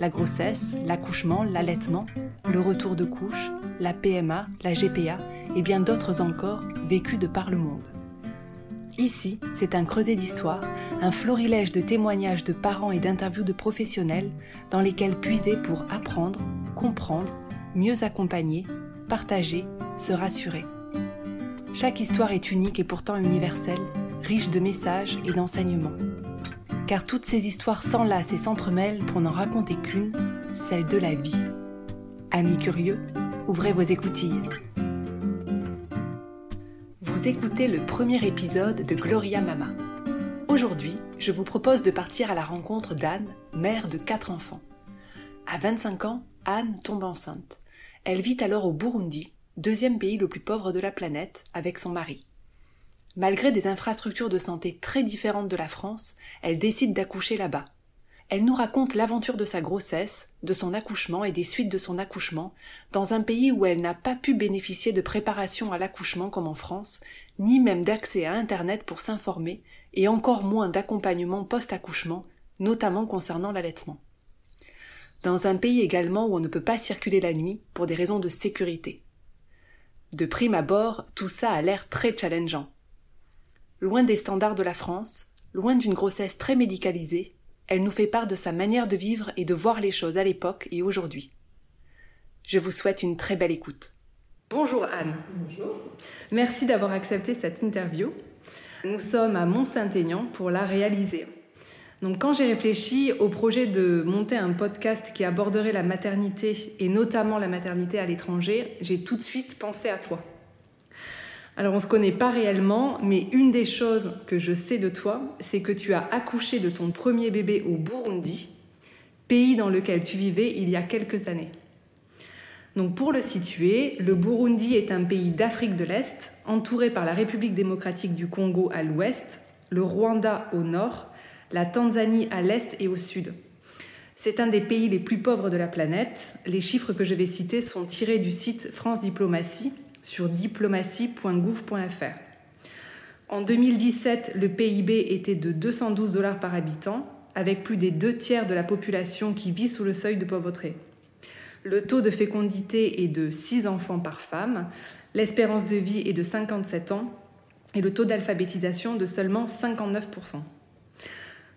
la grossesse, l'accouchement, l'allaitement, le retour de couche, la PMA, la GPA et bien d'autres encore vécus de par le monde. Ici, c'est un creuset d'histoire, un florilège de témoignages de parents et d'interviews de professionnels dans lesquels puiser pour apprendre, comprendre, mieux accompagner, partager, se rassurer. Chaque histoire est unique et pourtant universelle, riche de messages et d'enseignements car toutes ces histoires s'enlacent et s'entremêlent pour n'en raconter qu'une, celle de la vie. Amis curieux, ouvrez vos écoutilles. Vous écoutez le premier épisode de Gloria Mama. Aujourd'hui, je vous propose de partir à la rencontre d'Anne, mère de quatre enfants. À 25 ans, Anne tombe enceinte. Elle vit alors au Burundi, deuxième pays le plus pauvre de la planète, avec son mari. Malgré des infrastructures de santé très différentes de la France, elle décide d'accoucher là-bas. Elle nous raconte l'aventure de sa grossesse, de son accouchement et des suites de son accouchement, dans un pays où elle n'a pas pu bénéficier de préparation à l'accouchement comme en France, ni même d'accès à Internet pour s'informer, et encore moins d'accompagnement post-accouchement, notamment concernant l'allaitement. Dans un pays également où on ne peut pas circuler la nuit pour des raisons de sécurité. De prime abord, tout ça a l'air très challengeant loin des standards de la France, loin d'une grossesse très médicalisée, elle nous fait part de sa manière de vivre et de voir les choses à l'époque et aujourd'hui. Je vous souhaite une très belle écoute. Bonjour Anne. Bonjour. Merci d'avoir accepté cette interview. Nous sommes à Mont-Saint-Aignan pour la réaliser. Donc quand j'ai réfléchi au projet de monter un podcast qui aborderait la maternité et notamment la maternité à l'étranger, j'ai tout de suite pensé à toi. Alors on ne se connaît pas réellement, mais une des choses que je sais de toi, c'est que tu as accouché de ton premier bébé au Burundi, pays dans lequel tu vivais il y a quelques années. Donc pour le situer, le Burundi est un pays d'Afrique de l'Est, entouré par la République démocratique du Congo à l'ouest, le Rwanda au nord, la Tanzanie à l'est et au sud. C'est un des pays les plus pauvres de la planète. Les chiffres que je vais citer sont tirés du site France Diplomatie, sur diplomatie.gouv.fr. En 2017, le PIB était de 212 dollars par habitant, avec plus des deux tiers de la population qui vit sous le seuil de pauvreté. Le taux de fécondité est de 6 enfants par femme, l'espérance de vie est de 57 ans et le taux d'alphabétisation de seulement 59%.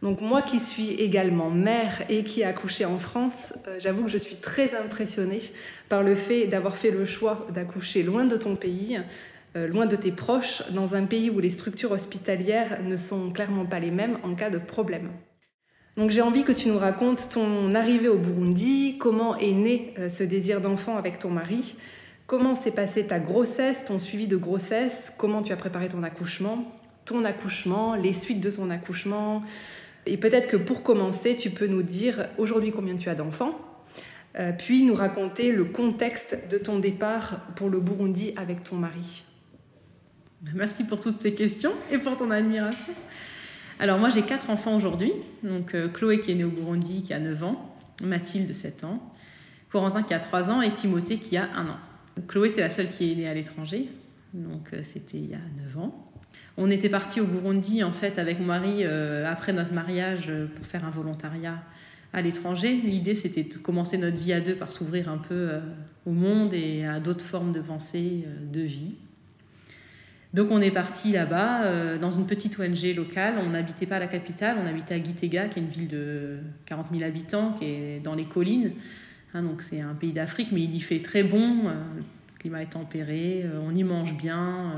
Donc moi qui suis également mère et qui ai accouché en France, euh, j'avoue que je suis très impressionnée par le fait d'avoir fait le choix d'accoucher loin de ton pays, euh, loin de tes proches, dans un pays où les structures hospitalières ne sont clairement pas les mêmes en cas de problème. Donc j'ai envie que tu nous racontes ton arrivée au Burundi, comment est né euh, ce désir d'enfant avec ton mari, comment s'est passée ta grossesse, ton suivi de grossesse, comment tu as préparé ton accouchement, ton accouchement, les suites de ton accouchement, et peut-être que pour commencer, tu peux nous dire aujourd'hui combien tu as d'enfants, euh, puis nous raconter le contexte de ton départ pour le Burundi avec ton mari. Merci pour toutes ces questions et pour ton admiration. Alors moi j'ai quatre enfants aujourd'hui, donc euh, Chloé qui est née au Burundi qui a 9 ans, Mathilde 7 ans, Corentin qui a 3 ans et Timothée qui a 1 an. Chloé c'est la seule qui est née à l'étranger, donc euh, c'était il y a 9 ans. On était parti au Burundi en fait avec mon mari euh, après notre mariage euh, pour faire un volontariat à l'étranger. L'idée c'était de commencer notre vie à deux par s'ouvrir un peu euh, au monde et à d'autres formes de pensée, de vie. Donc on est parti là-bas dans une petite ONG locale. On n'habitait pas à la capitale, on habitait à Gitega, qui est une ville de 40 000 habitants, qui est dans les collines. Hein, donc c'est un pays d'Afrique, mais il y fait très bon. le climat est tempéré, on y mange bien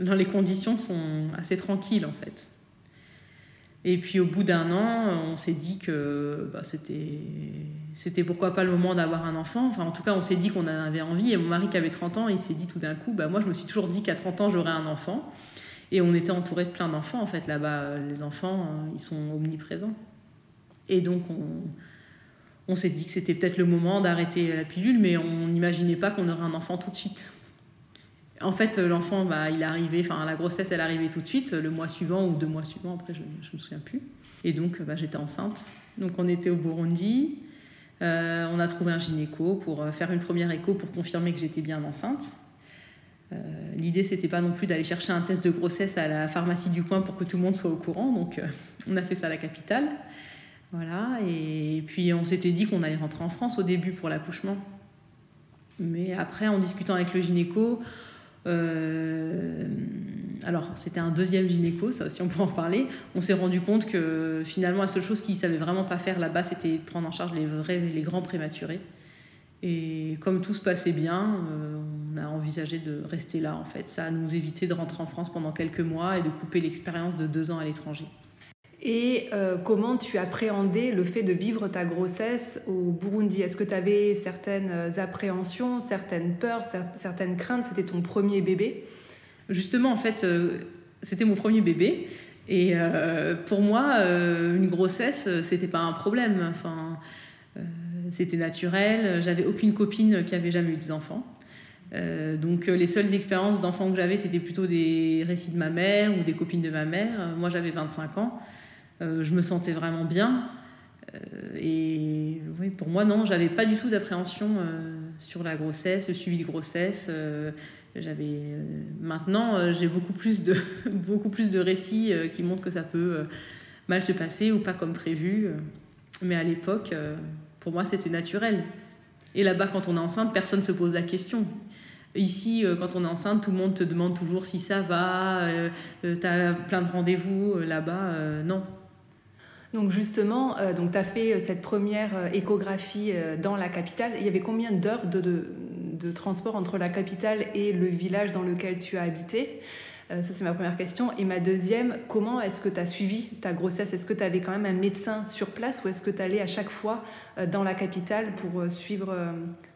les conditions sont assez tranquilles en fait. Et puis au bout d'un an, on s'est dit que bah, c'était, c'était pourquoi pas le moment d'avoir un enfant. Enfin, en tout cas, on s'est dit qu'on en avait envie. Et mon mari qui avait 30 ans, il s'est dit tout d'un coup, bah, moi je me suis toujours dit qu'à 30 ans, j'aurais un enfant. Et on était entouré de plein d'enfants en fait là-bas. Les enfants, ils sont omniprésents. Et donc on, on s'est dit que c'était peut-être le moment d'arrêter la pilule, mais on n'imaginait pas qu'on aurait un enfant tout de suite. En fait, l'enfant, bah, il arrivé, enfin la grossesse, elle arrivée tout de suite, le mois suivant ou deux mois suivants, après je ne me souviens plus. Et donc, bah, j'étais enceinte. Donc, on était au Burundi. Euh, on a trouvé un gynéco pour euh, faire une première écho pour confirmer que j'étais bien enceinte. Euh, L'idée, c'était pas non plus d'aller chercher un test de grossesse à la pharmacie du coin pour que tout le monde soit au courant. Donc, euh, on a fait ça à la capitale. Voilà. Et puis, on s'était dit qu'on allait rentrer en France au début pour l'accouchement. Mais après, en discutant avec le gynéco, euh, alors, c'était un deuxième gynéco, ça aussi on peut en parler. On s'est rendu compte que finalement, la seule chose qu'il ne savait vraiment pas faire là-bas, c'était prendre en charge les, vrais, les grands prématurés. Et comme tout se passait bien, euh, on a envisagé de rester là en fait. Ça nous éviter de rentrer en France pendant quelques mois et de couper l'expérience de deux ans à l'étranger. Et euh, comment tu appréhendais le fait de vivre ta grossesse au Burundi? Est-ce que tu avais certaines appréhensions, certaines peurs, certaines craintes? C'était ton premier bébé? Justement, en fait, euh, c'était mon premier bébé. Et euh, pour moi, une grossesse, c'était pas un problème. Enfin, c'était naturel. J'avais aucune copine qui avait jamais eu des enfants. donc les seules expériences d'enfants que j'avais, c'était plutôt des récits de ma mère ou des copines de ma mère. Moi, j'avais 25 ans. Euh, je me sentais vraiment bien. Euh, et pour moi, non, j'avais pas du tout d'appréhension euh, sur la grossesse, le suivi de grossesse. j'avais maintenant, j'ai beaucoup plus de beaucoup plus de récits qui montrent que ça peut mal se passer ou pas comme prévu. Mais à l'époque, pour moi, c'était naturel. Et là-bas, quand on est enceinte, personne ne se pose la question. Ici, quand on est enceinte, tout le monde te demande toujours si ça va, tu as plein de rendez-vous. Là-bas, non. Donc justement, euh, tu as fait euh, cette première euh, échographie dans la capitale. Il y avait combien d'heures de, de, transport entre la capitale et le village dans lequel tu as habité? Ça, c'est ma première question. Et ma deuxième, comment est-ce que tu as suivi ta grossesse? Est-ce que tu avais quand même un médecin sur place ou est-ce que tu allais à chaque fois dans la capitale pour suivre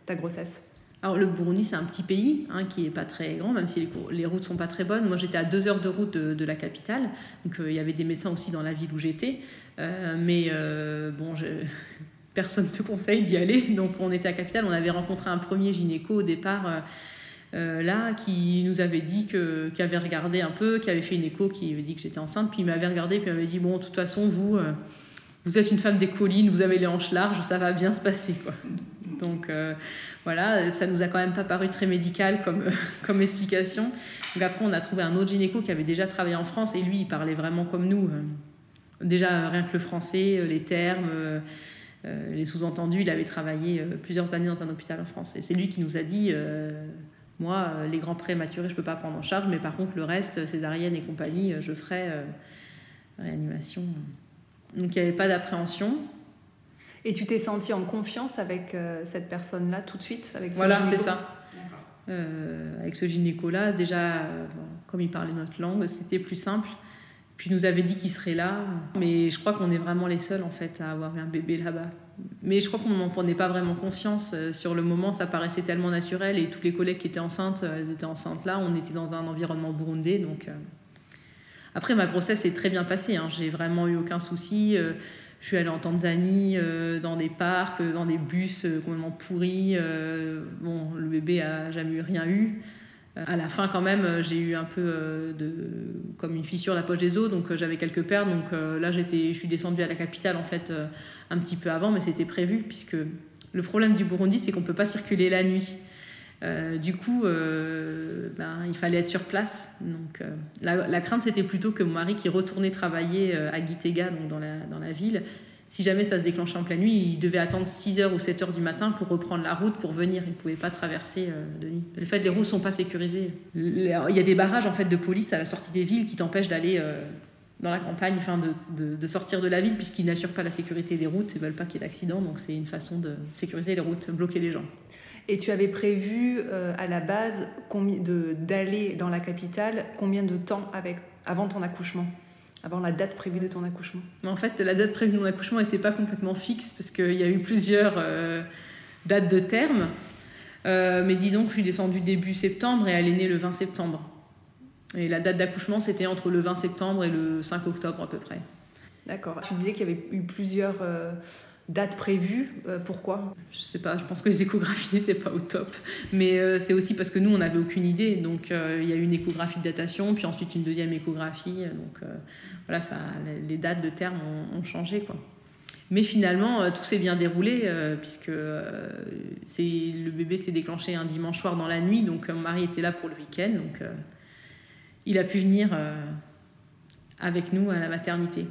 ta grossesse? Alors le Burundi, c'est un petit pays hein, qui n'est pas très grand, même si les, routes sont pas très bonnes. Moi, j'étais à deux heures de route de, la capitale, donc il y avait des médecins aussi dans la ville où j'étais. Euh, mais euh, bon, je... personne ne te conseille d'y aller. Donc on était à Capitale, on avait rencontré un premier gynéco au départ. Euh, là, qui nous avait dit que, qui avait regardé un peu, qui avait fait une écho, qui avait dit que j'étais enceinte, puis il m'avait regardé, puis il m'avait dit bon, de toute façon, vous, vous êtes une femme des collines, vous avez les hanches larges, ça va bien se passer, quoi. Donc voilà, ça nous a quand même pas paru très médical comme, comme explication. Donc après, on a trouvé un autre gynéco qui avait déjà travaillé en France et lui, il parlait vraiment comme nous. Déjà, rien que le français, euh, les termes, euh, euh, les sous-entendus, il avait travaillé plusieurs années dans un hôpital en France. Et c'est lui qui nous a dit moi, les grands prématurés, je ne peux pas prendre en charge, mais par contre, le reste, césarienne et compagnie, je ferai réanimation. Donc, il n'y avait pas d'appréhension. Et tu t'es senti en confiance avec cette personne-là tout de suite avec Voilà, c'est ça. avec ce gynéco-là, déjà, comme il parlait notre langue, c'était plus simple. Puis il nous avait dit qu'il serait là. Mais je crois qu'on est vraiment les seuls en fait à avoir un bébé là-bas. Mais je crois qu'on n'en prenait pas vraiment conscience. Euh, sur le moment, ça paraissait tellement naturel et tous les collègues qui étaient enceintes, euh, elles étaient enceintes là. On était dans un environnement burundais. Donc, euh. Après, ma grossesse est très bien passée. Hein. J'ai vraiment eu aucun souci. Je suis allée en Tanzanie, dans des parcs, dans des bus complètement pourris. Bon, le bébé a jamais eu rien eu. À la fin, quand même, j'ai eu un peu euh, comme une fissure la poche des os, donc euh, j'avais quelques pertes. Donc euh, là, je suis descendue à la capitale en fait un petit peu avant, mais c'était prévu puisque le problème du Burundi, c'est qu'on ne peut pas circuler la nuit. Du coup, ben, il fallait être sur place. Donc, la, crainte, c'était plutôt que mon mari, qui retournait travailler à Gitega, donc dans la, ville, si jamais ça se déclenchait en pleine nuit, il devait attendre 6h ou 7h du matin pour reprendre la route pour venir. Il ne pouvait pas traverser euh, de nuit. En fait, les routes ne sont pas sécurisées. Il y a des barrages en fait, de police à la sortie des villes qui t'empêchent d'aller euh, dans la campagne, enfin de, de, sortir de la ville, puisqu'ils n'assurent pas la sécurité des routes, ils ne veulent pas qu'il y ait d'accidents. Donc c'est une façon de sécuriser les routes, bloquer les gens. Et tu avais prévu euh, à la base d'aller dans la capitale combien de temps avec, avant ton accouchement? Avant la date prévue de ton accouchement? En fait, la date prévue de mon accouchement n'était pas complètement fixe parce qu'il y a eu plusieurs euh, dates de terme. Euh, mais disons que je suis descendue début septembre et elle est née le 20 septembre. Et la date d'accouchement, c'était entre le 20 septembre et le 5 octobre à peu près. D'accord. Tu disais qu'il y avait eu plusieurs, euh, date prévue. pourquoi? Je sais pas, je pense que les échographies n'étaient pas au top. Mais c'est aussi parce que nous, on n'avait aucune idée. Donc il y a eu une échographie de datation, puis ensuite une deuxième échographie. Donc voilà, ça, les dates de terme ont, changé. quoi. Mais finalement, tout s'est bien déroulé puisque le bébé s'est déclenché un dimanche soir dans la nuit, donc mon mari était là pour le week-end, donc il a pu venir avec nous à la maternité.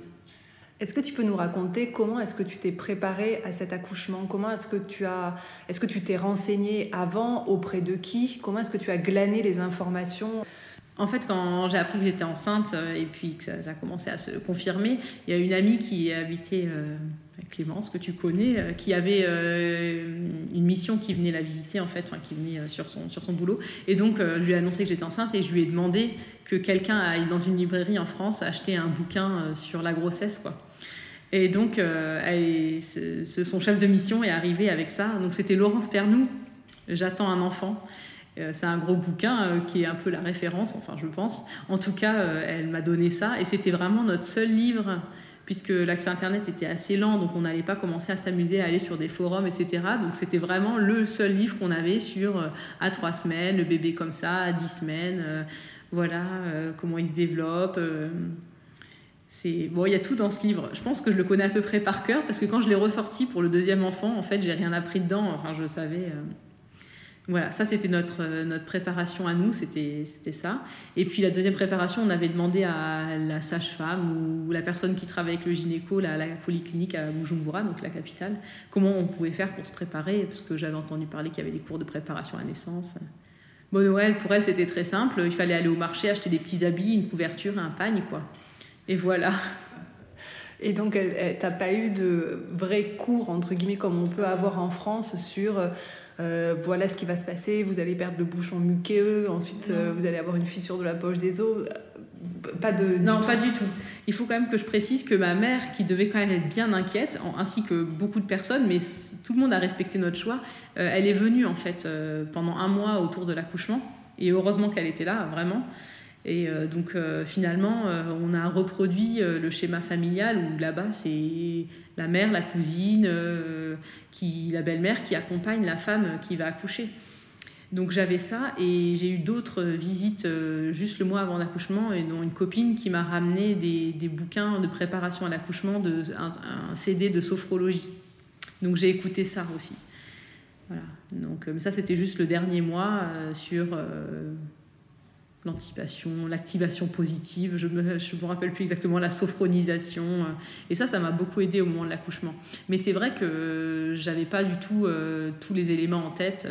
Est-ce que tu peux nous raconter comment est-ce que tu t'es préparé à cet accouchement? Comment est-ce que tu as est-ce que tu t'es renseigné avant auprès de qui? Comment est-ce que tu as glané les informations? En fait, quand j'ai appris que j'étais enceinte euh, et puis que ça, a commencé à se confirmer, il y a une amie qui habitait euh, Clémence, que tu connais, euh, qui avait une mission qui venait la visiter, en fait, qui venait sur son, sur son boulot. Et donc, je lui ai annoncé que j'étais enceinte et je lui ai demandé que quelqu'un aille dans une librairie en France acheter un bouquin sur la grossesse, quoi. Et donc, son chef de mission est arrivé avec ça. Donc, c'était Laurence Pernou, J'attends un enfant. Euh, c'est un gros bouquin euh, qui est un peu la référence, enfin je pense. En tout cas, euh, elle m'a donné ça et c'était vraiment notre seul livre puisque l'accès Internet était assez lent, donc on n'allait pas commencer à s'amuser à aller sur des forums, etc. Donc c'était vraiment le seul livre qu'on avait sur à trois semaines, le bébé comme ça, à dix semaines, voilà, comment il se développe. c'est bon, il y a tout dans ce livre. Je pense que je le connais à peu près par cœur parce que quand je l'ai ressorti pour le deuxième enfant, en fait, j'ai rien appris dedans. Enfin, je savais. Voilà, ça c'était notre, euh, notre préparation à nous, c'était ça. Et puis la deuxième préparation, on avait demandé à la sage-femme ou la personne qui travaille avec le gynéco, la, la polyclinique à Bujumbura, donc la capitale, comment on pouvait faire pour se préparer, parce que j'avais entendu parler qu'il y avait des cours de préparation à naissance. Bon, Noël, pour elle, c'était très simple. Il fallait aller au marché, acheter des petits habits, une couverture un pagne, quoi. Et voilà. Et donc, tu n'as pas eu de vrais cours, entre guillemets, comme on peut avoir en France sur euh, euh, voilà ce qui va se passer, vous allez perdre le bouchon muqueux, ensuite euh, vous allez avoir une fissure de la poche des os. Pas de. Non, pas du tout. Il faut quand même que je précise que ma mère, qui devait quand même être bien inquiète, ainsi que beaucoup de personnes, mais tout le monde a respecté notre choix, euh, elle est venue en fait pendant un mois autour de l'accouchement. Et heureusement qu'elle était là, vraiment. Et donc finalement, on a reproduit le schéma familial où là-bas, c'est la mère, la cousine, euh, qui, la belle-mère qui accompagne la femme qui va accoucher. Donc j'avais ça et j'ai eu d'autres visites euh, juste le mois avant l'accouchement et dont une copine qui m'a ramené des, bouquins de préparation à l'accouchement, un, CD de sophrologie. Donc j'ai écouté ça aussi. Voilà. Donc euh, ça c'était juste le dernier mois sur l'anticipation, l'activation positive, je me, me rappelle plus exactement, la sophronisation. Euh, et ça, ça m'a beaucoup aidé au moment de l'accouchement. Mais c'est vrai que j'avais pas du tout euh, tous les éléments en tête.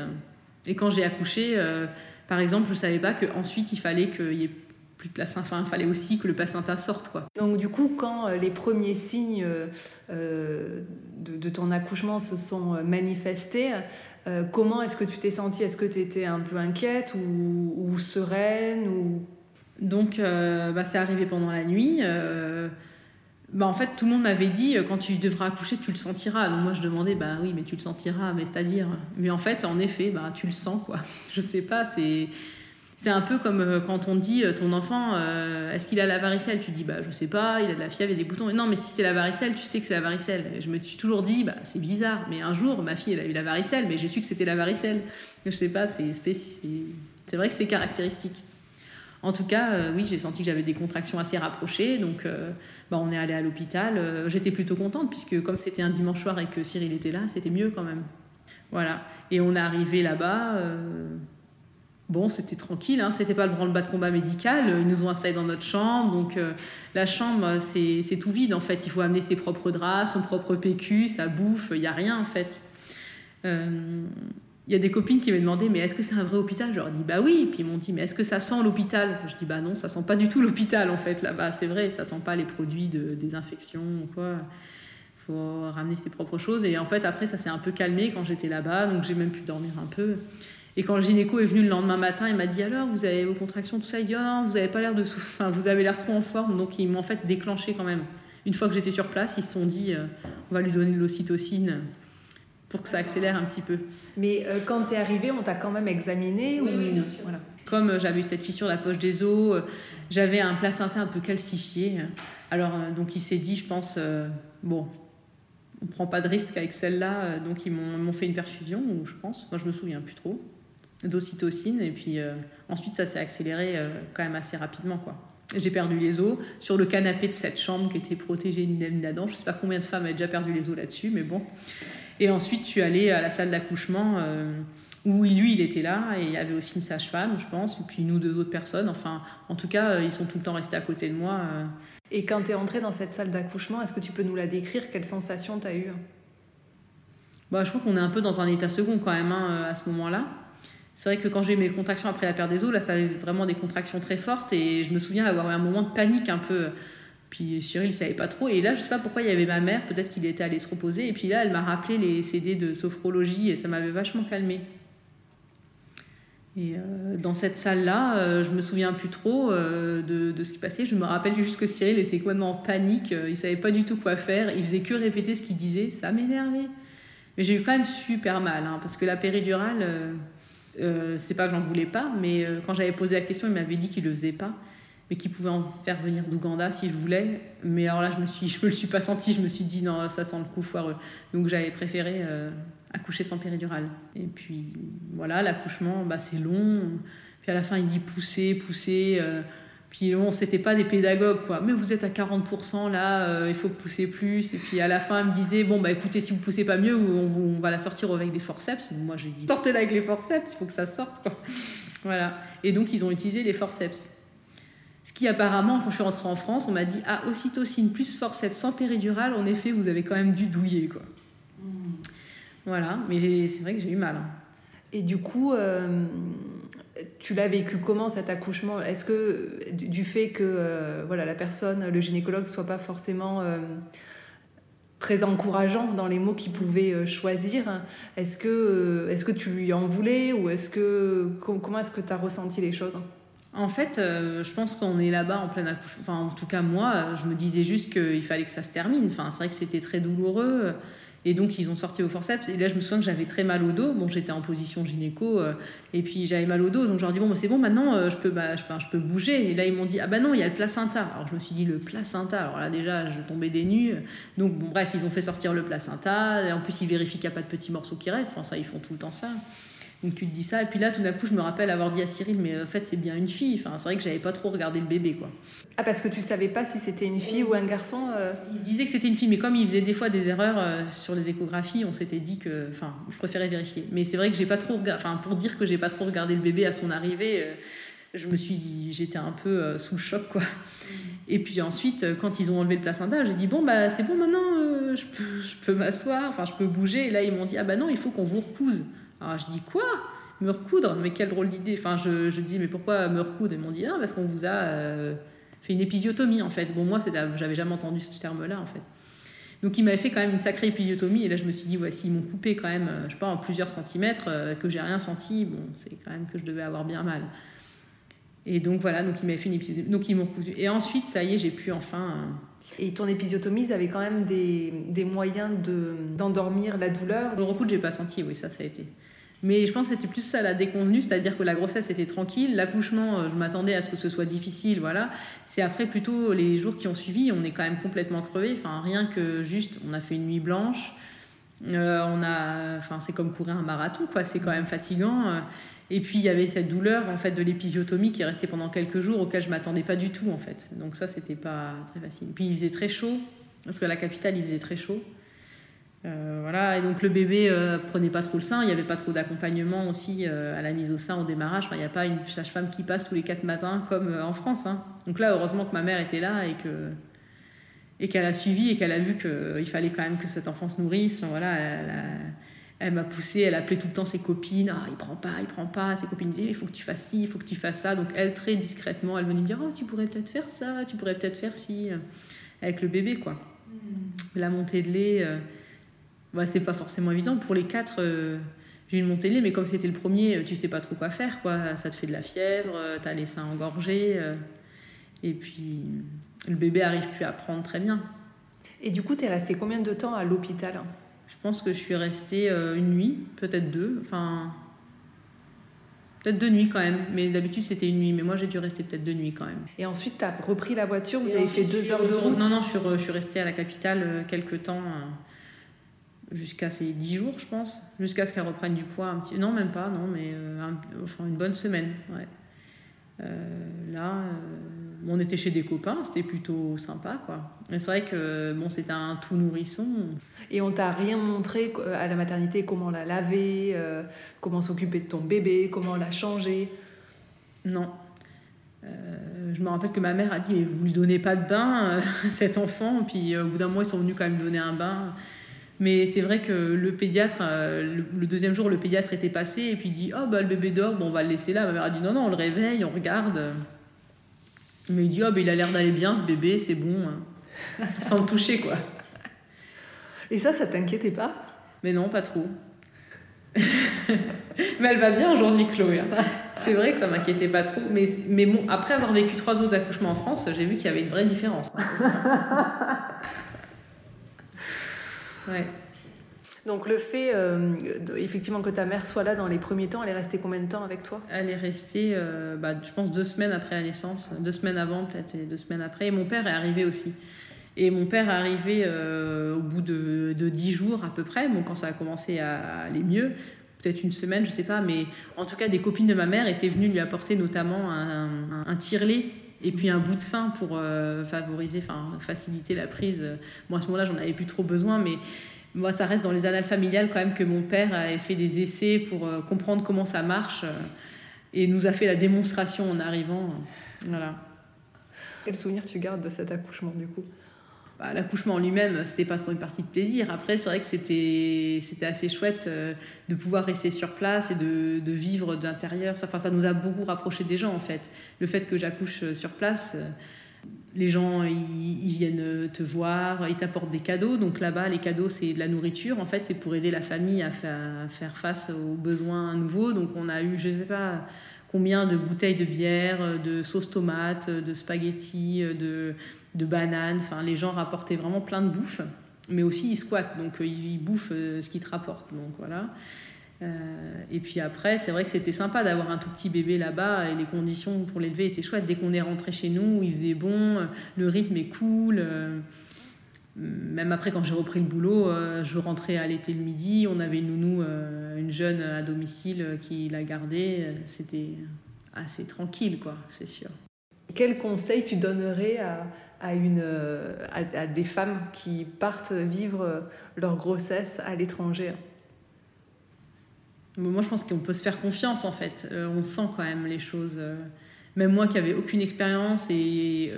Et quand j'ai accouché, euh, par exemple, je savais pas qu'ensuite il fallait qu'il y ait plus de placenta, enfin, il fallait aussi que le placenta sorte. Quoi. Donc du coup, quand les premiers signes de, ton accouchement se sont manifestés, euh, comment est-ce que tu t'es sentie? Est-ce que tu étais un peu inquiète ou, sereine ou... Donc, euh, bah, c'est arrivé pendant la nuit. Euh, bah, en fait, tout le monde m'avait dit quand tu devras accoucher, tu le sentiras. Donc, moi, je demandais, bah oui, mais tu le sentiras, mais c'est-à-dire. Mais en fait, en effet, bah, tu le sens, quoi. Je sais pas, c'est c'est un peu comme euh, quand on dit euh, ton enfant, euh, est-ce qu'il a la varicelle? Tu dis, bah je sais pas, il a de la fièvre, il a des boutons. Non, mais si c'est la varicelle, tu sais que c'est la varicelle. je me suis toujours dit, bah c'est bizarre. Mais un jour, ma fille, elle a eu la varicelle, mais j'ai su que c'était la varicelle. Je sais pas, c'est c'est vrai que c'est caractéristique. En tout cas, oui, j'ai senti que j'avais des contractions assez rapprochées, donc bah, on est allé à l'hôpital. J'étais plutôt contente puisque comme c'était un dimanche soir et que Cyril était là, c'était mieux quand même. Voilà. Et on est arrivé là-bas. Bon, c'était tranquille, hein, c'était pas le branle-bas de combat médical. Ils nous ont installés dans notre chambre. Donc, euh, la chambre, c'est tout vide en fait. Il faut amener ses propres draps, son propre PQ, sa bouffe. Il n'y a rien en fait. Euh, il y a des copines qui m'ont demandé Mais est-ce que c'est un vrai hôpital? Je leur dis Bah oui. Puis ils m'ont dit Mais est-ce que ça sent l'hôpital? Je dis Bah non, ça sent pas du tout l'hôpital en fait là-bas. C'est vrai, ça sent pas les produits de désinfection ou quoi. Ramener ses propres choses. Et en fait, après, ça s'est un peu calmé quand j'étais là-bas. Donc, j'ai même pu dormir un peu. Et quand le gynéco est venu le lendemain matin, il m'a dit alors vous avez vos contractions tout ça, il dit oh, vous avez pas l'air de enfin, vous avez l'air trop en forme, donc ils m'ont en fait déclenché quand même. Une fois que j'étais sur place, ils se sont dit euh, on va lui donner de l'ocytocine pour que ça accélère un petit peu. Mais euh, quand tu es arrivé, on t'a quand même examiné Oui, oui bien sûr. Voilà. Comme euh, j'avais eu cette fissure de la poche des os, j'avais un placenta un peu calcifié. Alors donc il s'est dit, je pense, bon, on prend pas de risque avec celle-là, donc ils m'ont fait une perfusion, ou je pense, moi je me souviens plus trop, d'ocytocine, et puis ensuite ça s'est accéléré quand même assez rapidement, quoi. J'ai perdu les os sur le canapé de cette chambre qui était protégée d'Adam. Je ne sais pas combien de femmes avaient déjà perdu les os là-dessus, mais bon. Et ensuite, je suis allée à la salle d'accouchement euh, où lui, il était là et il y avait aussi une sage-femme, je pense, et puis nous, deux autres personnes. Enfin, en tout cas, euh, ils sont tout le temps restés à côté de moi. Euh. Et quand tu es entrée dans cette salle d'accouchement, est-ce que tu peux nous la décrire? Quelle sensation tu as eue? Bah, Je crois qu'on est un peu dans un état second quand même hein, à ce moment-là. C'est vrai que quand j'ai eu mes contractions après la perte des os, là, ça avait vraiment des contractions très fortes et je me souviens avoir eu un moment de panique un peu. Puis Cyril ne savait pas trop. Et là, je ne sais pas pourquoi il y avait ma mère, peut-être qu'il était allé se reposer. Et puis là, elle m'a rappelé les CD de sophrologie et ça m'avait vachement calmé. Et euh, dans cette salle-là, euh, je me souviens plus trop euh, de, ce qui passait. Je me rappelle juste que Cyril était complètement en panique. il savait pas du tout quoi faire. Il faisait que répéter ce qu'il disait. Ça m'énervait. Mais j'ai eu quand même super mal, hein, parce que la péridurale euh, c'est pas que j'en voulais pas, mais euh, quand j'avais posé la question, il m'avait dit qu'il le faisait pas, mais qu'il pouvait en faire venir d'Ouganda si je voulais. Mais alors là, je me suis, je me le suis pas senti. Je me suis dit non, ça sent le coup foireux. Donc j'avais préféré euh, accoucher sans péridurale. Et puis voilà, l'accouchement, bah, c'est long. Puis à la fin, il dit pousser, pousser. Puis bon, c'était pas des pédagogues, quoi. Mais vous êtes à 40%, là, euh, il faut pousser plus. Et puis à la fin, elle me disait, bon, bah écoutez, si vous poussez pas mieux, on, on va la sortir avec des forceps. Moi, j'ai dit, sortez-la avec les forceps, il faut que ça sorte, quoi. Voilà. Et donc, ils ont utilisé les forceps. Ce qui, apparemment, quand je suis rentrée en France, on m'a dit, ah, ocytocine plus forceps sans péridurale, en effet, vous avez quand même dû douiller, quoi. Hmm. Voilà. Mais c'est vrai que j'ai eu mal. Hein. Et du coup, euh, tu l'as vécu comment cet accouchement? Est-ce que du fait que euh, voilà, la personne, le gynécologue, soit pas forcément euh, très encourageant dans les mots qu'il pouvait euh, choisir, est-ce que, est que tu lui en voulais ou est-ce que comment est-ce que tu as ressenti les choses? En fait, je pense qu'on est là-bas en plein accouchement. Enfin, en tout cas, moi, je me disais juste qu'il fallait que ça se termine. Enfin, c'est vrai que c'était très douloureux. Et donc, ils ont sorti au forceps. Et là, je me souviens que j'avais très mal au dos. Bon, j'étais en position gynéco. Euh, et puis, j'avais mal au dos. Donc, je leur dis, bon, bah, c'est bon, maintenant, euh, je, peux, bah, je, bouger. Et là, ils m'ont dit, ah bah non, il y a le placenta. Alors, je me suis dit, le placenta. Alors là, déjà, je tombais des nues. Donc, bon, bref, ils ont fait sortir le placenta. Et en plus, ils vérifient qu'il n'y a pas de petits morceaux qui restent. Enfin, ça, ils font tout le temps ça. Donc tu te dis ça, et puis là tout d'un coup je me rappelle avoir dit à Cyril, mais en fait c'est bien une fille. Enfin, c'est vrai que j'avais pas trop regardé le bébé quoi. Ah parce que tu savais pas si c'était une fille ou un garçon euh Il disait que c'était une fille, mais comme il faisait des fois des erreurs euh, sur les échographies, on s'était dit que, enfin, je préférais vérifier. Mais c'est vrai que j'ai pas trop, enfin pour dire que j'ai pas trop regardé le bébé à son arrivée, euh, je me suis dit, j'étais un peu sous le choc quoi. Et puis ensuite, quand ils ont enlevé le placenta, j'ai dit bon bah c'est bon maintenant, je peux, je peux m'asseoir, enfin je peux bouger. Et là ils m'ont dit ah bah non, il faut qu'on vous recouse. Alors je dis quoi? Me recoudre? Mais quelle drôle d'idée. Enfin, je, dis mais pourquoi me recoudre? Ils m'ont dit ah, parce qu'on vous a euh, fait une épisiotomie en fait. Bon, moi, j'avais jamais entendu ce terme-là en fait. Donc il m'avait fait quand même une sacrée épisiotomie et là je me suis dit voici ils m'ont coupé quand même euh, je sais pas en plusieurs centimètres euh, que j'ai rien senti bon c'est quand même que je devais avoir bien mal et donc voilà donc il m'avait fait une ils m'ont et ensuite ça y est j'ai pu enfin et ton épisiotomie, ils avaient quand même des, des moyens d'endormir la douleur Le recoudre, j'ai pas senti, oui, ça, ça a été. Mais je pense que c'était plus ça la déconvenue, c'est-à-dire que la grossesse était tranquille, l'accouchement, euh, je m'attendais à ce que ce soit difficile, voilà. C'est après plutôt les jours qui ont suivi, on est quand même complètement crevé, enfin rien que juste, on a fait une nuit blanche, euh, on a, enfin c'est comme courir un marathon, quoi, c'est quand même fatigant. Euh. Et puis il y avait cette douleur en fait de l'épisiotomie qui est restée pendant quelques jours, auquel je m'attendais pas du tout en fait. Donc ça c'était pas très facile. Puis il faisait très chaud, parce que la capitale il faisait très chaud. Euh, voilà, et donc le bébé euh, prenait pas trop le sein, il n'y avait pas trop d'accompagnement aussi euh, à la mise au sein au démarrage. il n'y a pas une sage-femme qui passe tous les quatre matins comme en France. Hein. Donc là, heureusement que ma mère était là et que et qu'elle a suivi et qu'elle a vu qu'il fallait quand même que cet enfant se nourrisse. Voilà, elle, m'a poussée, elle appelait tout le temps ses copines. Ah, il prend pas, il prend pas. Ses copines disaient il faut que tu fasses ci, il faut que tu fasses ça. Donc elle, très discrètement, elle venait me dire oh, tu pourrais peut-être faire ça, tu pourrais peut-être faire ci, avec le bébé, quoi. Mmh. La montée de lait bah, c'est pas forcément évident. Pour les quatre, euh, j'ai eu une montée de lait, mais comme c'était le premier, euh, tu sais pas trop quoi faire. Quoi. Ça te fait de la fièvre, euh, tu as les seins engorgés. et puis, le bébé arrive plus à prendre très bien. Et du coup, tu es resté combien de temps à l'hôpital Je pense que je suis restée une nuit, peut-être deux. Enfin, Peut-être deux nuits quand même, mais d'habitude c'était une nuit, mais moi j'ai dû rester peut-être deux nuits quand même. Et ensuite tu as repris la voiture, vous avez fait deux heures de route Non, non, je suis, je suis restée à la capitale quelques temps jusqu'à ses 10 jours, je pense, jusqu'à ce qu'elle reprenne du poids un petit... Non, même pas, non, mais enfin une bonne semaine. Ouais. là, on était chez des copains, c'était plutôt sympa, quoi. C'est vrai que bon, c'était un tout nourrisson. Et on t'a rien montré à la maternité comment la laver, comment s'occuper de ton bébé, comment la changer Non, euh, je me rappelle que ma mère a dit mais vous lui donnez pas de bain euh, cet enfant. Puis euh, au bout d'un mois ils sont venus quand même donner un bain. Mais c'est vrai que le pédiatre le, deuxième jour le pédiatre était passé et puis il dit oh bah le bébé dort bon on va le laisser là. Ma mère a dit non non on le réveille on regarde mais il dit oh bah il a l'air d'aller bien ce bébé c'est bon hein. sans le toucher quoi et ça ça t'inquiétait pas? Mais non pas trop mais elle va bien aujourd'hui, Chloé. Hein. C'est vrai que ça m'inquiétait pas trop. Mais, mais bon, après avoir vécu trois autres accouchements en France, j'ai vu qu'il y avait une vraie différence. ouais. Donc le fait, euh, effectivement, que ta mère soit là dans les premiers temps, elle est restée combien de temps avec toi? Elle est restée, euh, bah, je pense, deux semaines après la naissance, deux semaines avant peut-être, et deux semaines après. Et mon père est arrivé aussi. Et mon père est arrivé euh, au bout de, 10 jours à peu près, bon, quand ça a commencé à aller mieux, peut-être une semaine, je sais pas, mais en tout cas, des copines de ma mère étaient venues lui apporter notamment un, un, tire-lait et puis un bout de sein pour favoriser, enfin faciliter la prise. Moi, à ce moment-là, j'en avais plus trop besoin, mais moi, ça reste dans les annales familiales quand même que mon père ait fait des essais pour euh, comprendre comment ça marche et nous a fait la démonstration en arrivant. voilà. Quel souvenir tu gardes de cet accouchement du coup? Bah, l'accouchement en lui-même, c'était pas trop une partie de plaisir. Après, c'est vrai que c'était, c'était assez chouette euh, de pouvoir rester sur place et de, de vivre d'intérieur. Ça, enfin, ça nous a beaucoup rapproché des gens, en fait. Le fait que j'accouche euh, sur place, euh, les gens, ils, viennent te voir, ils t'apportent des cadeaux. Donc là-bas, les cadeaux, c'est de la nourriture. En fait, c'est pour aider la famille à faire, face aux besoins nouveaux. Donc on a eu, je sais pas combien de bouteilles de bière, de sauce tomate, de spaghettis, de de bananes. Enfin, les gens rapportaient vraiment plein de bouffe, mais aussi ils squattent, donc ils, bouffent euh, ce qu'ils te rapportent. Donc voilà. Euh, et puis après, c'est vrai que c'était sympa d'avoir un tout petit bébé là-bas et les conditions pour l'élever étaient chouettes. Dès qu'on est rentré chez nous, il faisait bon, le rythme est cool. même après, quand j'ai repris le boulot, je rentrais à l'été le midi. On avait une nounou, une jeune à domicile qui la gardait. C'était assez tranquille, quoi, c'est sûr. Quel conseil tu donnerais à, à, une, euh, à, des femmes qui partent vivre leur grossesse à l'étranger? Moi, je pense qu'on peut se faire confiance, en fait. Euh, on sent quand même les choses. Euh, même moi qui n'avais aucune expérience, et,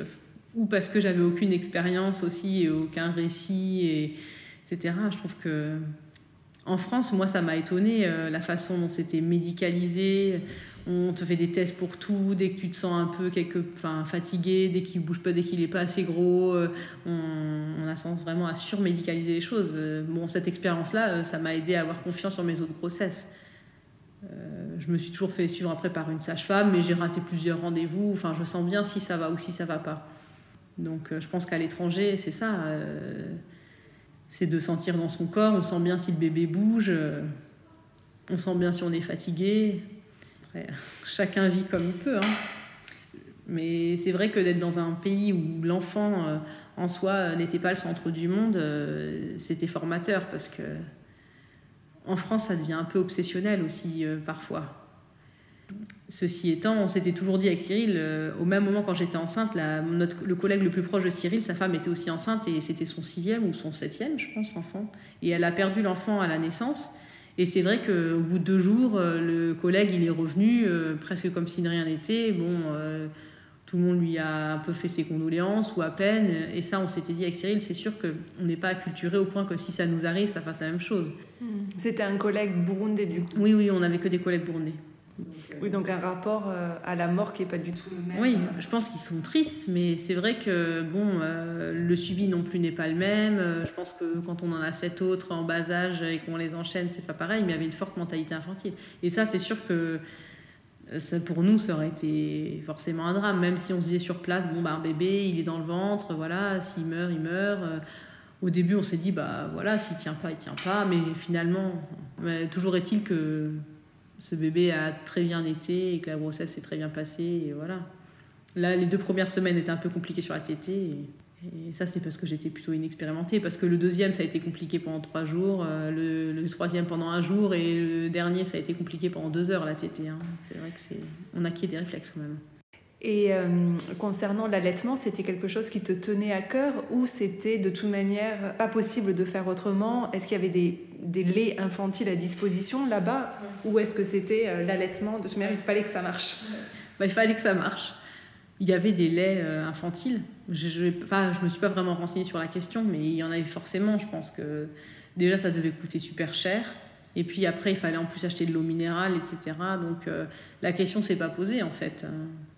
ou parce que j'avais aucune expérience aussi, et aucun récit, et, etc. Je trouve que en France, moi, ça m'a étonné la façon dont c'était médicalisé on te fait des tests pour tout, dès que tu te sens un peu quelque, fatigué, dès qu'il bouge pas, dès qu'il est pas assez gros, euh, on, a tendance vraiment à surmédicaliser les choses. Euh, bon, cette expérience-là, euh, ça m'a aidé à avoir confiance sur mes autres grossesses. Je me suis toujours fait suivre après par une sage-femme, mais j'ai raté plusieurs rendez-vous. Enfin, je sens bien si ça va ou si ça va pas. Donc, je pense qu'à l'étranger, c'est ça. c'est de sentir dans son corps. On sent bien si le bébé bouge. on sent bien si on est fatigué chacun vit comme il peut. Hein. Mais c'est vrai que d'être dans un pays où l'enfant euh, en soi n'était pas le centre du monde, euh, c'était formateur parce que en France, ça devient un peu obsessionnel aussi euh, parfois. Ceci étant, on s'était toujours dit avec Cyril, au même moment quand j'étais enceinte, le collègue le plus proche de Cyril, sa femme était aussi enceinte et c'était son sixième ou son septième, je pense, enfant. Et elle a perdu l'enfant à la naissance. Et c'est vrai qu'au bout de deux jours, euh, le collègue, il est revenu, euh, presque comme si de rien n'était. Bon, euh, tout le monde lui a un peu fait ses condoléances, ou à peine. Et ça, on s'était dit avec Cyril, c'est sûr qu'on n'est pas acculturé au point que si ça nous arrive, ça fasse la même chose. Hmm. C'était un collègue burundais, du coup Oui, oui, on n'avait que des collègues burundais. Oui, donc un rapport euh, à la mort qui n'est pas du tout le même. Oui, je pense qu'ils sont tristes, mais c'est vrai que bon, euh, le suivi non plus n'est pas le même. Euh, je pense que quand on en a sept autres en bas âge et qu'on les enchaîne, c'est pas pareil, mais il y avait une forte mentalité infantile. Et ça, c'est sûr que ça, pour nous, ça aurait été forcément un drame, même si on se disait sur place, bon, bah, un bébé, il est dans le ventre, voilà, s'il meurt, il meurt. Au début, on s'est dit, bah voilà, s'il tient pas, il tient pas, mais finalement, toujours est-il que ce bébé a très bien été et que la grossesse s'est très bien passée. Et voilà. Là, les deux premières semaines étaient un peu compliquées sur la tétée. Ça, c'est parce que j'étais plutôt inexpérimentée. Parce que le deuxième, ça a été compliqué pendant trois jours, le, le, troisième pendant un jour, et le dernier, ça a été compliqué pendant deux heures, la tétée. Hein. C'est vrai que c'est. On acquiert des réflexes quand même. Et euh, concernant l'allaitement, c'était quelque chose qui te tenait à cœur ou c'était de toute manière pas possible de faire autrement? Est-ce qu'il y avait des, des, laits infantiles à disposition là-bas? Ou est-ce que c'était euh, l'allaitement De toute manière, il fallait que ça marche? Bah, Il fallait que ça marche. Il y avait des laits euh, infantiles. Je ne me suis pas vraiment renseignée sur la question, mais il y en avait forcément. Je pense que déjà, ça devait coûter super cher. Et puis après, il fallait en plus acheter de l'eau minérale, etc. Donc la question s'est pas posée en fait.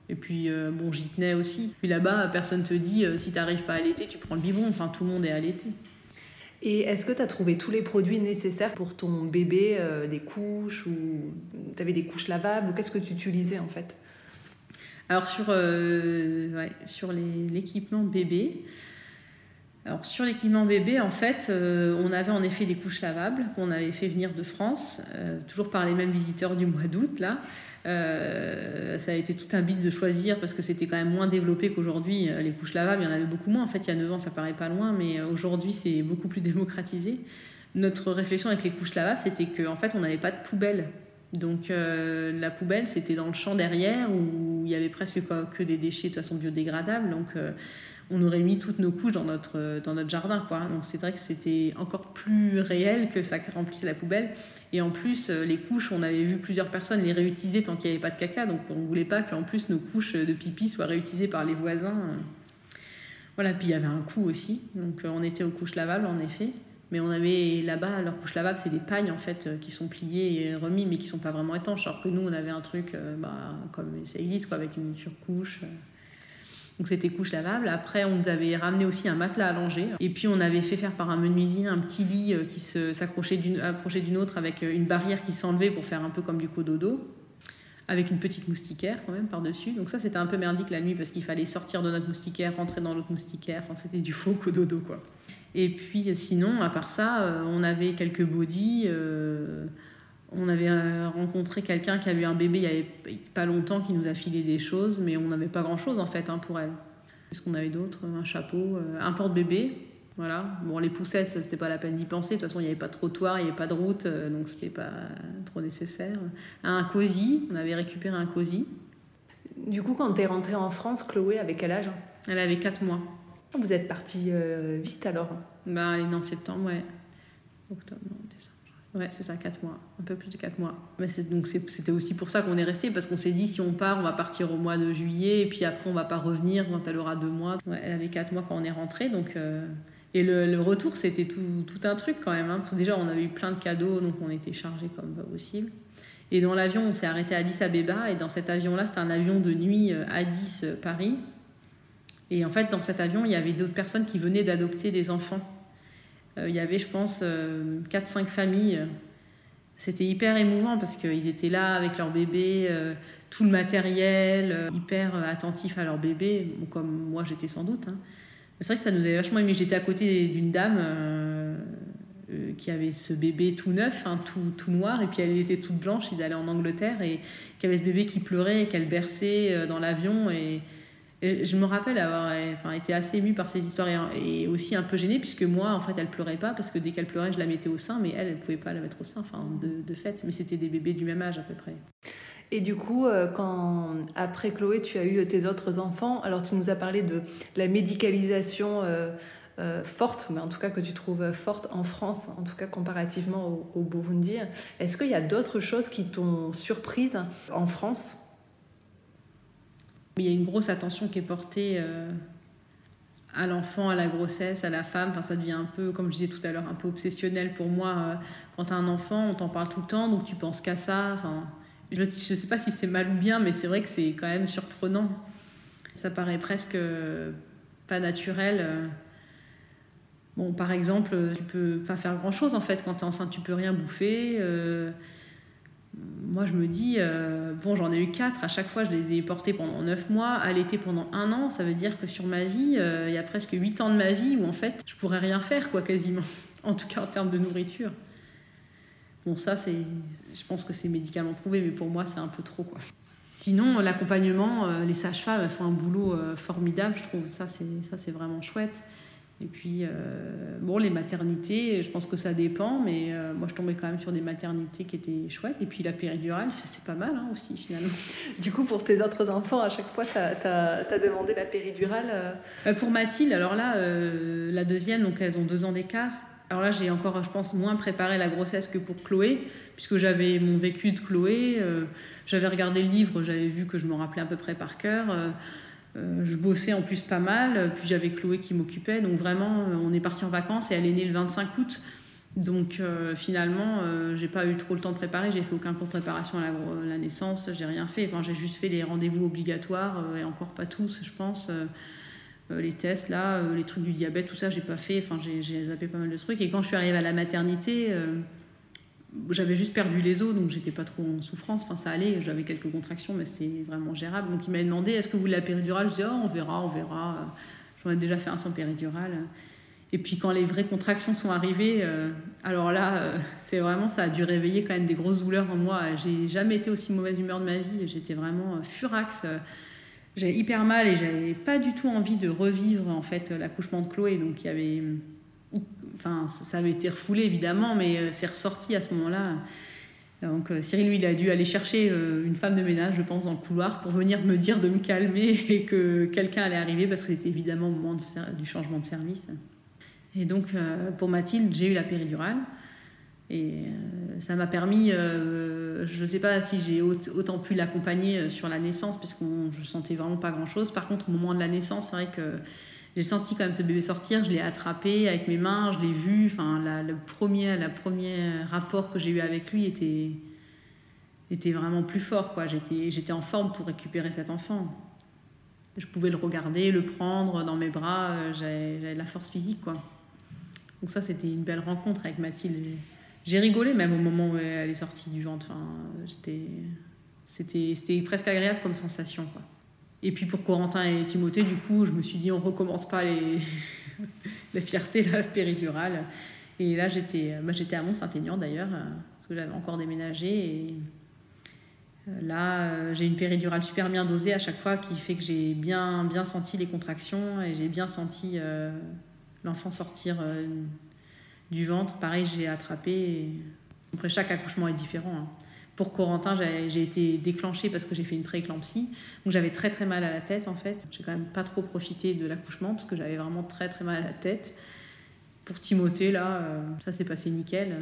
Et puis, euh, bon, j'y tenais aussi. Puis là-bas, personne te dit euh, si tu n'arrives pas à l'été, tu prends le biberon. Enfin, tout le monde est à l'été. Et est-ce que tu as trouvé tous les produits nécessaires pour ton bébé euh, Des couches ou tu avais des couches lavables Ou qu'est-ce que tu utilisais en fait? Alors, sur, sur l'équipement bébé. Alors sur l'équipement bébé, en fait, on avait en effet des couches lavables qu'on avait fait venir de France, toujours par les mêmes visiteurs du mois d'août là. Euh, ça a été tout un bit de choisir parce que c'était quand même moins développé qu'aujourd'hui. Euh, les couches lavables, il y en avait beaucoup moins. En fait, il y a 9 ans, ça paraît pas loin, mais euh, aujourd'hui, c'est beaucoup plus démocratisé. Notre réflexion avec les couches lavables, c'était qu'en fait, on n'avait pas de poubelle. Donc la poubelle, c'était dans le champ derrière où il y avait presque que des déchets de façon biodégradable. Donc on aurait mis toutes nos couches dans notre, dans notre jardin. Quoi. Donc c'est vrai que c'était encore plus réel que ça remplissait la poubelle. Et en plus, euh, les couches, on avait vu plusieurs personnes les réutiliser tant qu'il n'y avait pas de caca. Donc on ne voulait pas qu'en plus nos couches de pipi soient réutilisées par les voisins. Voilà, puis il y avait un coût aussi. Donc euh, on était aux couches lavables en effet. Mais on avait là-bas, leurs couches lavables, c'est des pagnes en fait euh, qui sont pliées et remis, mais qui sont pas vraiment étanches. Alors que nous, on avait un truc bah, comme ça existe, quoi, avec une surcouche. Donc c'était couche lavable. Après, on nous avait ramené aussi un matelas langer. Et puis on avait fait faire par un menuisier un petit lit euh, qui s'accrochait d'une autre avec euh, une barrière qui s'enlevait pour faire un peu comme du cododo avec une petite moustiquaire quand même par-dessus. Donc ça, c'était un peu merdique la nuit parce qu'il fallait sortir de notre moustiquaire, rentrer dans l'autre moustiquaire. Enfin, c'était du faux cododo, quoi. Et puis euh, sinon, à part ça, on avait quelques bodies on avait euh, rencontré quelqu'un qui a eu un bébé il y avait pas longtemps qui nous a filé des choses, mais on n'avait pas grand chose en fait hein, pour elle. Qu'est-ce qu'on avait d'autre Un chapeau, euh, un porte-bébé. Voilà. Bon, les poussettes, c'était pas la peine d'y penser. De toute façon, il n'y avait pas de trottoir, il n'y avait pas de route, euh, donc c'était pas trop nécessaire. Un cosy, on avait récupéré un cosy. Du coup, quand tu es rentrée en France, Chloé avait quel âge? Elle avait 4 mois. Vous êtes partie vite alors Ben, elle est en septembre, ouais. Octobre, non, décembre. Ouais, c'est ça, 4 mois, un peu plus de 4 mois. Mais donc c'était aussi pour ça qu'on est resté, parce qu'on s'est dit si on part, on va partir au mois de juillet, et puis après on va pas revenir quand elle aura 2 mois. Elle avait 4 mois quand on est rentré, donc. Euh, et le, retour, c'était tout, un truc quand même, hein, parce que déjà on avait eu plein de cadeaux, donc on était chargés comme pas possible. Et dans l'avion, on s'est arrêté à Addis Abeba, et dans cet avion-là, c'était un avion de nuit euh, Addis-Paris. Et en fait, dans cet avion, il y avait d'autres personnes qui venaient d'adopter des enfants. Euh, il y avait, je pense, 4-5 euh, familles. C'était hyper émouvant parce qu'ils étaient là avec leur bébé, euh, tout le matériel, hyper attentifs à leur bébé, comme moi j'étais sans doute. Hein. C'est vrai que ça nous avait vachement aimé. J'étais à côté d'une dame qui avait ce bébé tout neuf, hein, tout, tout, noir, et puis elle était toute blanche, ils allaient en Angleterre, et qui avait ce bébé qui pleurait et qu'elle berçait dans l'avion. Et, je me rappelle avoir enfin, été assez émue par ces histoires et, aussi un peu gênée, puisque moi, en fait, elle pleurait pas, parce que dès qu'elle pleurait, je la mettais au sein, mais elle, elle pouvait pas la mettre au sein, enfin, de, de fait. Mais c'était des bébés du même âge à peu près. Et du coup, euh, quand après Chloé, tu as eu tes autres enfants, alors tu nous as parlé de la médicalisation euh, euh, forte, mais en tout cas que tu trouves forte en France, en tout cas comparativement au Burundi. Est-ce qu'il y a d'autres choses qui t'ont surprise en France? Il y a une grosse attention qui est portée euh, à l'enfant, à la grossesse, à la femme. Enfin, ça devient un peu, comme je disais tout à l'heure, un peu obsessionnel pour moi. Euh, quand tu as un enfant, on t'en parle tout le temps, donc tu penses qu'à ça. Enfin, je ne sais pas si c'est mal ou bien, mais c'est vrai que c'est quand même surprenant. Ça paraît presque pas naturel. Bon, par exemple, tu peux pas faire grand-chose en fait quand tu es enceinte, tu peux rien bouffer. Euh, moi, je me dis, euh, bon, j'en ai eu quatre, à chaque fois, je les ai portés pendant neuf mois, allaité pendant un an, ça veut dire que sur ma vie, euh, il y a presque huit ans de ma vie où, en fait, je pourrais rien faire, quoi, quasiment. En tout cas, en termes de nourriture. Bon, ça, c'est. Je pense que c'est médicalement prouvé, mais pour moi, c'est un peu trop, quoi. Sinon, l'accompagnement, les sages-femmes font un boulot formidable, je trouve. Ça, c'est vraiment chouette. Et puis, euh, bon, les maternités, je pense que ça dépend, mais euh, moi je tombais quand même sur des maternités qui étaient chouettes. Et puis la péridurale, c'est pas mal hein, aussi finalement. Du coup, pour tes autres enfants, à chaque fois, tu as, as, demandé la péridurale euh Pour Mathilde, alors là, la deuxième, donc elles ont deux ans d'écart. Alors là, j'ai encore, je pense, moins préparé la grossesse que pour Chloé, puisque j'avais mon vécu de Chloé, j'avais regardé le livre, j'avais vu que je me rappelais à peu près par cœur. Euh, je bossais en plus pas mal, puis j'avais Chloé qui m'occupait. Donc vraiment, euh, on est parti en vacances et elle est née le 25 août. Donc euh, finalement, j'ai pas eu trop le temps de préparer. J'ai fait aucun cours de préparation à la, naissance. J'ai rien fait. Enfin, j'ai juste fait les rendez-vous obligatoires et encore pas tous, je pense. les tests là, les trucs du diabète, tout ça, j'ai pas fait. Enfin, j'ai zappé pas mal de trucs. Et quand je suis arrivée à la maternité, j'avais juste perdu les os, donc j'étais pas trop en souffrance. Enfin, ça allait, j'avais quelques contractions, mais c'est vraiment gérable. Donc il m'a demandé est-ce que vous voulez la péridurale? Je disais oh, on verra, on verra. J'en ai déjà fait un sans péridurale. Et puis quand les vraies contractions sont arrivées, euh, alors là, euh, c'est vraiment, ça a dû réveiller quand même des grosses douleurs en moi. J'ai jamais été aussi mauvaise humeur de ma vie. J'étais vraiment euh, furax. J'avais hyper mal et j'avais pas du tout envie de revivre en fait l'accouchement de Chloé. Donc il y avait Enfin, ça avait été refoulé évidemment, mais euh, c'est ressorti à ce moment-là. Donc euh, Cyril, lui, il a dû aller chercher euh, une femme de ménage, je pense, dans le couloir pour venir me dire de me calmer et que quelqu'un allait arriver parce que c'était évidemment au moment du changement de service. Et donc pour Mathilde, j'ai eu la péridurale. Et ça m'a permis, je ne sais pas si j'ai autant pu l'accompagner sur la naissance, puisque je sentais vraiment pas grand-chose. Par contre, au moment de la naissance, c'est vrai que j'ai senti quand même ce bébé sortir, je l'ai attrapé avec mes mains, je l'ai vu. Enfin, le premier, la premier rapport que j'ai eu avec lui était, était vraiment plus fort. Quoi. J'étais, j'étais en forme pour récupérer cet enfant. Je pouvais le regarder, le prendre dans mes bras, euh, j'avais, j'avais de la force physique. Quoi. Donc ça, c'était une belle rencontre avec Mathilde. J'ai rigolé même au moment où elle est sortie du ventre. Enfin, j'étais, c'était, c'était presque agréable comme sensation. Quoi. Et puis pour Corentin et Timothée, du coup, je me suis dit, on recommence pas les, la fierté, la péridurale. Et là, j'étais bah, j'étais à Mont-Saint-Aignan d'ailleurs, parce que j'avais encore déménagé. Et euh, là, euh, j'ai une péridurale super bien dosée à chaque fois qui fait que j'ai bien, bien senti les contractions et j'ai bien senti euh, l'enfant sortir du ventre. Pareil, j'ai attrapé. Après, chaque accouchement est différent. Hein. Pour Corentin, j'ai été déclenchée parce que j'ai fait une prééclampsie. Donc j'avais très très mal à la tête en fait. J'ai quand même pas trop profité de l'accouchement parce que j'avais vraiment très très mal à la tête. Pour Timothée, là, euh, ça s'est passé nickel.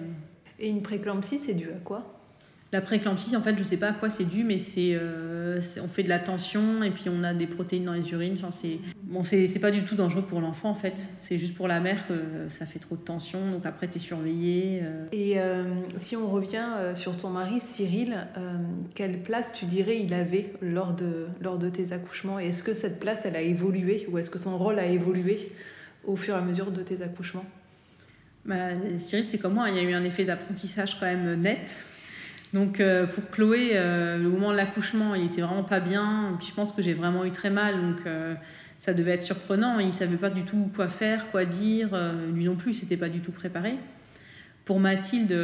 Et une prééclampsie, c'est dû à quoi? La préclampsie, en fait, je sais pas à quoi c'est dû, mais euh, c'est, on fait de la tension et puis on a des protéines dans les urines. Enfin, c'est bon, c'est, pas du tout dangereux pour l'enfant, en fait. C'est juste pour la mère que ça fait trop de tension. Donc après, tu es surveillé. Euh. Et euh, si on revient sur ton mari, Cyril, quelle place tu dirais il avait lors de, lors de tes accouchements? Et est-ce que cette place, elle a évolué? Ou est-ce que son rôle a évolué au fur et à mesure de tes accouchements? Bah, Cyril, c'est comme moi, il y a eu un effet d'apprentissage quand même net. Donc euh, pour Chloé, euh, le moment de l'accouchement, il était vraiment pas bien. Puis je pense que j'ai vraiment eu très mal, donc euh, ça devait être surprenant. Il savait pas du tout quoi faire, quoi dire. lui non plus, c'était pas du tout préparé. Pour Mathilde,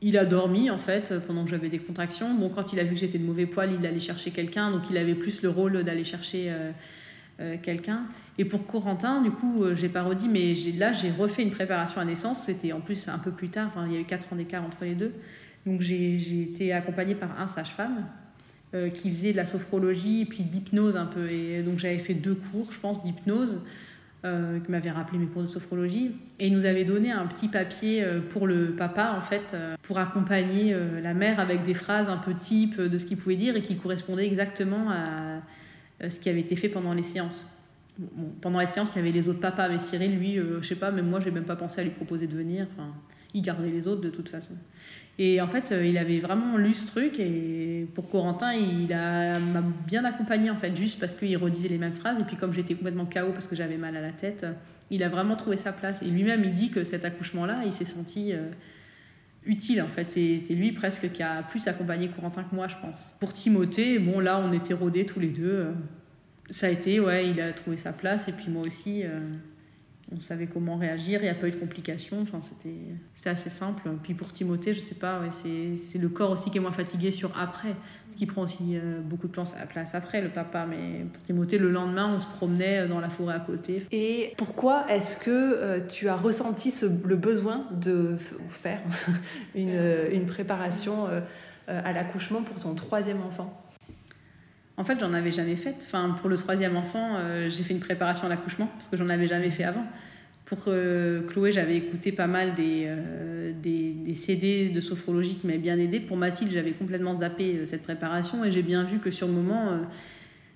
il a dormi en fait pendant que j'avais des contractions. Bon, quand il a vu que j'étais de mauvais poil, il allait chercher quelqu'un, donc il avait plus le rôle d'aller chercher quelqu'un. Et pour Corentin, du coup, j'ai pas redit, mais là j'ai refait une préparation à naissance. C'était en plus un peu plus tard. Il y a eu 4 ans d'écart entre les deux. Donc j'ai été accompagnée par un sage-femme euh, qui faisait de la sophrologie et puis de l'hypnose un peu. Et donc j'avais fait deux cours, je pense, d'hypnose, euh, qui m'avait rappelé mes cours de sophrologie. Et il nous avait donné un petit papier euh, pour le papa, en fait, pour accompagner la mère avec des phrases un peu type de ce qu'il pouvait dire et qui correspondaient exactement à ce qui avait été fait pendant les séances. pendant les séances, il y avait les autres papas, mais Cyril, lui, je sais pas, même moi, j'ai même pas pensé à lui proposer de venir. Il gardait les autres de toute façon. Et en fait, euh, il avait vraiment lu ce truc et pour Corentin, il m'a bien accompagné en fait, juste parce qu'il redisait les mêmes phrases. Et puis comme j'étais complètement KO parce que j'avais mal à la tête, il a vraiment trouvé sa place. Et lui-même, il dit que cet accouchement-là, il s'est senti euh, utile en fait. C'était lui presque qui a plus accompagné Corentin que moi, je pense. Pour Timothée, bon là, on était rodés tous les deux. Ça a été, ouais, il a trouvé sa place et puis moi aussi. Euh, on savait comment réagir, il n'y a pas eu de complications, enfin, c'était assez simple. Puis pour Timothée, je sais pas, ouais, c'est le corps aussi qui est moins fatigué sur après, ce qui prend aussi euh, beaucoup de place, place après, le papa. Mais pour Timothée, le lendemain, on se promenait dans la forêt à côté. Et pourquoi est-ce que euh, tu as ressenti ce, le besoin de faire une, une préparation euh, à l'accouchement pour ton troisième enfant? En fait, j'en avais jamais fait. Enfin, pour le troisième enfant, euh, j'ai fait une préparation à l'accouchement parce que j'en avais jamais fait avant. Pour euh, Chloé, j'avais écouté pas mal des, euh, des, CD de sophrologie qui m'avaient bien aidé. Pour Mathilde, j'avais complètement zappé cette préparation et j'ai bien vu que sur le moment,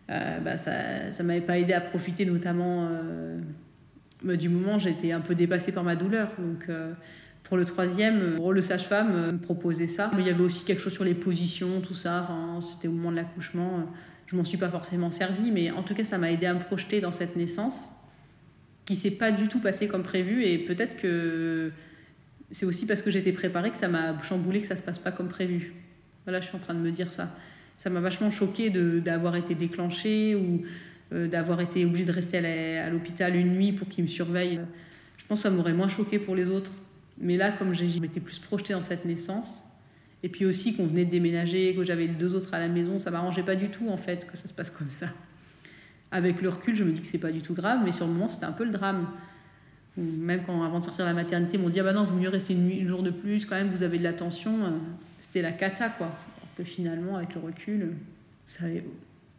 bah, ça ne m'avait pas aidé à profiter notamment bah, du moment. J'étais un peu dépassée par ma douleur. Donc, pour le troisième, le sage-femme me proposait ça. Il y avait aussi quelque chose sur les positions, tout ça. Enfin, c'était au moment de l'accouchement. Je m'en suis pas forcément servi, mais en tout cas, ça m'a aidé à me projeter dans cette naissance qui s'est pas du tout passée comme prévu. Et peut-être que c'est aussi parce que j'étais préparée que ça m'a chamboulé que ça se passe pas comme prévu. Voilà, je suis en train de me dire ça. Ça m'a vachement choqué d'avoir été déclenchée ou euh, d'avoir été obligée de rester à l'hôpital une nuit pour qu'ils me surveillent. Je pense que ça m'aurait moins choqué pour les autres. Mais là, comme je m'étais plus projetée dans cette naissance, et puis aussi qu'on venait de déménager, que j'avais deux autres à la maison, ça m'arrangeait pas du tout en fait que ça se passe comme ça. Avec le recul, je me dis que c'est pas du tout grave, mais sur le moment, c'était un peu le drame. Même quand, avant de sortir de la maternité, ils m'ont dit Ah bah non, vaut mieux rester une, une, jour de plus, quand même, vous avez de la tension. C'était la cata, quoi. Alors que finalement, avec le recul, ça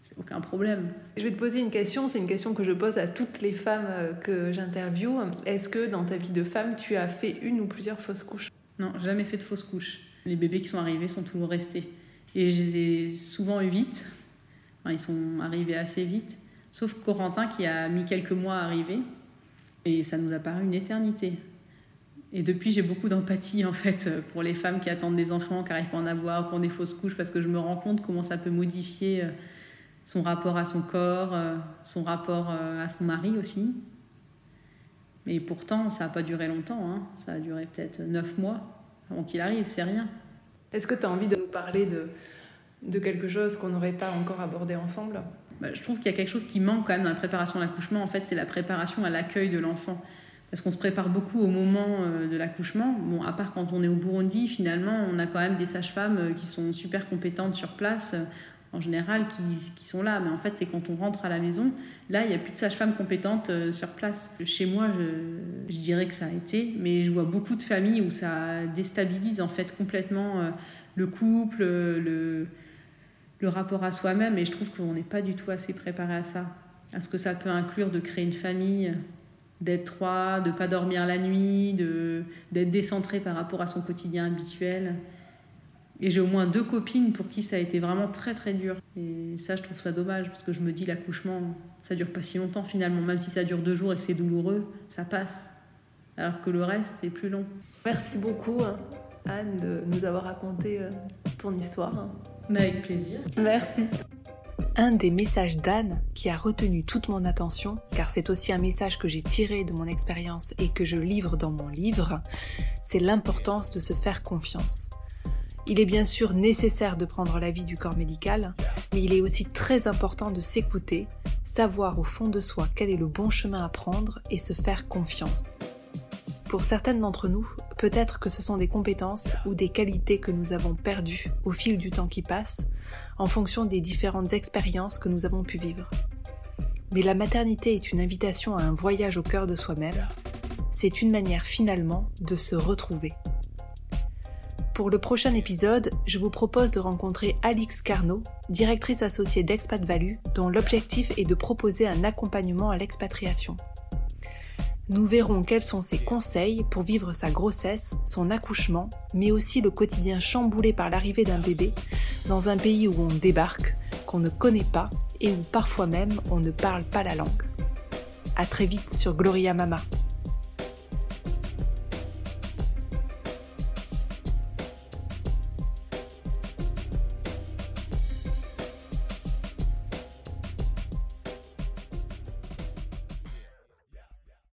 c'est aucun problème. Je vais te poser une question, c'est une question que je pose à toutes les femmes euh, que j'interviewe. Est-ce que dans ta vie de femme, tu as fait une ou plusieurs fausses couches? Non, jamais fait de fausses couches les bébés qui sont arrivés sont toujours restés. Et je les ai souvent eu vite. ils sont arrivés assez vite. Sauf Corentin qui a mis quelques mois à arriver. Et ça nous a paru une éternité. Et depuis, j'ai beaucoup d'empathie en fait pour les femmes qui attendent des enfants, qui n'arrivent pas à en avoir, qui ont des fausses couches, parce que je me rends compte comment ça peut modifier euh, son rapport à son corps, euh, son rapport euh, à son mari aussi. Mais pourtant, ça n'a pas duré longtemps. Hein. Ça a duré peut-être neuf mois avant qu'il arrive, c'est rien. Est-ce que tu as envie de nous parler de, de quelque chose qu'on n'aurait pas encore abordé ensemble? Bah, Je trouve qu'il y a quelque chose qui manque quand même dans la préparation à l'accouchement. En fait, c'est la préparation à l'accueil de l'enfant. Parce qu'on se prépare beaucoup au moment euh, de l'accouchement. Bon, à part quand on est au Burundi, finalement, on a quand même des sages-femmes qui sont super compétentes sur place en général qui, sont là. Mais en fait, c'est quand on rentre à la maison, là, il n'y a plus de sage-femme compétente euh, sur place. Chez moi, je, dirais que ça a été, mais je vois beaucoup de familles où ça déstabilise en fait complètement euh, le couple, le, le rapport à soi-même. Et je trouve qu'on n'est pas du tout assez préparé à ça. À ce que ça peut inclure de créer une famille, d'être trois, de pas dormir la nuit, d'être décentré par rapport à son quotidien habituel. Et j'ai au moins deux copines pour qui ça a été vraiment très très dur. Et ça, je trouve ça dommage parce que je me dis l'accouchement, ça dure pas si longtemps finalement. Même si ça dure deux jours et que c'est douloureux, ça passe. Alors que le reste, c'est plus long. Merci beaucoup, hein, Anne, de nous avoir raconté euh, ton histoire. avec plaisir. Merci. Un des messages d'Anne qui a retenu toute mon attention, car c'est aussi un message que j'ai tiré de mon expérience et que je livre dans mon livre, c'est l'importance de se faire confiance. Il est bien sûr nécessaire de prendre l'avis du corps médical, mais il est aussi très important de s'écouter, savoir au fond de soi quel est le bon chemin à prendre et se faire confiance. Pour certaines d'entre nous, peut-être que ce sont des compétences ou des qualités que nous avons perdues au fil du temps qui passe, en fonction des différentes expériences que nous avons pu vivre. Mais la maternité est une invitation à un voyage au cœur de soi-même. C'est une manière finalement de se retrouver. Pour le prochain épisode, je vous propose de rencontrer Alix Carnot, directrice associée d'Expat Value, dont l'objectif est de proposer un accompagnement à l'expatriation. Nous verrons quels sont ses conseils pour vivre sa grossesse, son accouchement, mais aussi le quotidien chamboulé par l'arrivée d'un bébé dans un pays où on débarque, qu'on ne connaît pas et où parfois même on ne parle pas la langue. À très vite sur Gloria Mama.